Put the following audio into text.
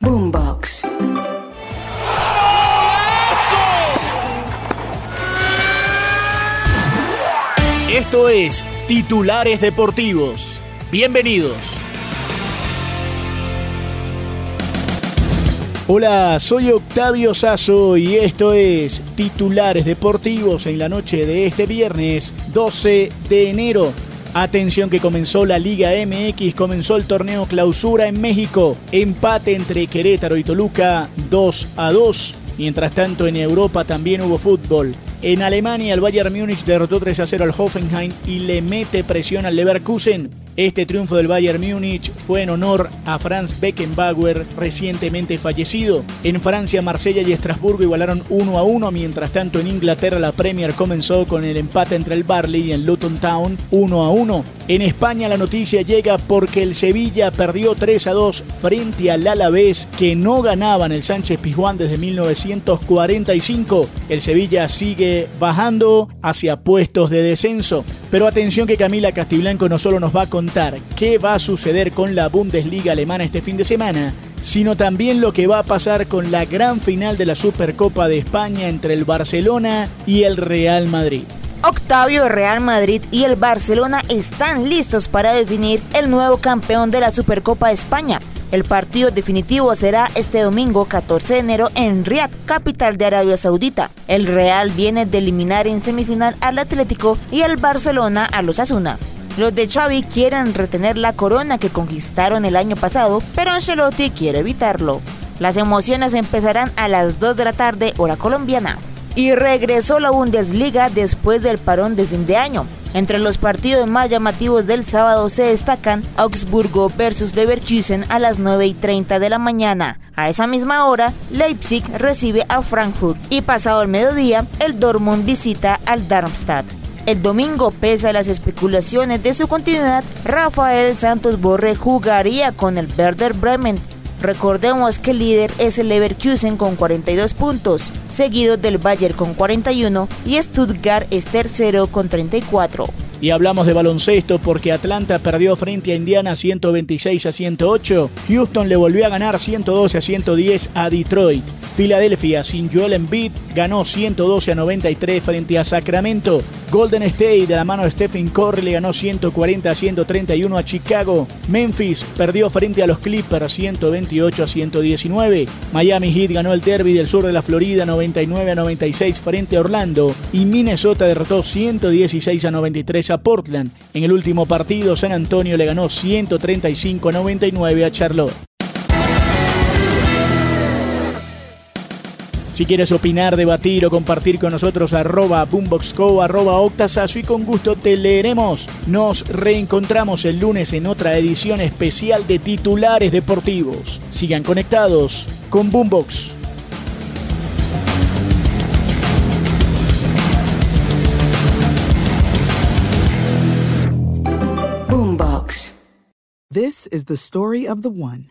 Boombox. Esto es Titulares Deportivos. Bienvenidos. Hola, soy Octavio Sazo y esto es Titulares Deportivos en la noche de este viernes 12 de enero. Atención que comenzó la Liga MX, comenzó el torneo clausura en México. Empate entre Querétaro y Toluca 2 a 2. Mientras tanto en Europa también hubo fútbol. En Alemania el Bayern Múnich derrotó 3 a 0 al Hoffenheim y le mete presión al Leverkusen. Este triunfo del Bayern Múnich fue en honor a Franz Beckenbauer, recientemente fallecido. En Francia, Marsella y Estrasburgo igualaron 1 a 1, mientras tanto en Inglaterra la Premier comenzó con el empate entre el Barley y el Luton Town 1 a 1. En España la noticia llega porque el Sevilla perdió 3 a 2 frente al Alavés, que no ganaba en el Sánchez Pizjuán desde 1945. El Sevilla sigue bajando hacia puestos de descenso. Pero atención que Camila Castiblanco no solo nos va a contar qué va a suceder con la Bundesliga alemana este fin de semana, sino también lo que va a pasar con la gran final de la Supercopa de España entre el Barcelona y el Real Madrid. Octavio Real Madrid y el Barcelona están listos para definir el nuevo campeón de la Supercopa de España. El partido definitivo será este domingo 14 de enero en Riyadh, capital de Arabia Saudita. El Real viene de eliminar en semifinal al Atlético y el Barcelona a los Asuna. Los de Xavi quieren retener la corona que conquistaron el año pasado, pero Ancelotti quiere evitarlo. Las emociones empezarán a las 2 de la tarde hora colombiana. Y regresó la Bundesliga después del parón de fin de año. Entre los partidos más llamativos del sábado se destacan Augsburgo versus Leverkusen a las 9 y 30 de la mañana. A esa misma hora, Leipzig recibe a Frankfurt y pasado el mediodía, el Dortmund visita al Darmstadt. El domingo, pese a las especulaciones de su continuidad, Rafael Santos Borre jugaría con el Werder Bremen. Recordemos que el líder es el Leverkusen con 42 puntos, seguido del Bayern con 41 y Stuttgart es tercero con 34. Y hablamos de baloncesto porque Atlanta perdió frente a Indiana 126 a 108. Houston le volvió a ganar 112 a 110 a Detroit. Filadelfia sin Joel Embiid ganó 112 a 93 frente a Sacramento. Golden State de la mano de Stephen Curry le ganó 140 a 131 a Chicago. Memphis perdió frente a los Clippers 128 a 119. Miami Heat ganó el derby del sur de la Florida 99 a 96 frente a Orlando y Minnesota derrotó 116 a 93 a Portland. En el último partido San Antonio le ganó 135 a 99 a Charlotte. Si quieres opinar, debatir o compartir con nosotros, arroba boomboxco, arroba octasazo y con gusto te leeremos. Nos reencontramos el lunes en otra edición especial de titulares deportivos. Sigan conectados con Boombox. Boombox. This is the story of the one.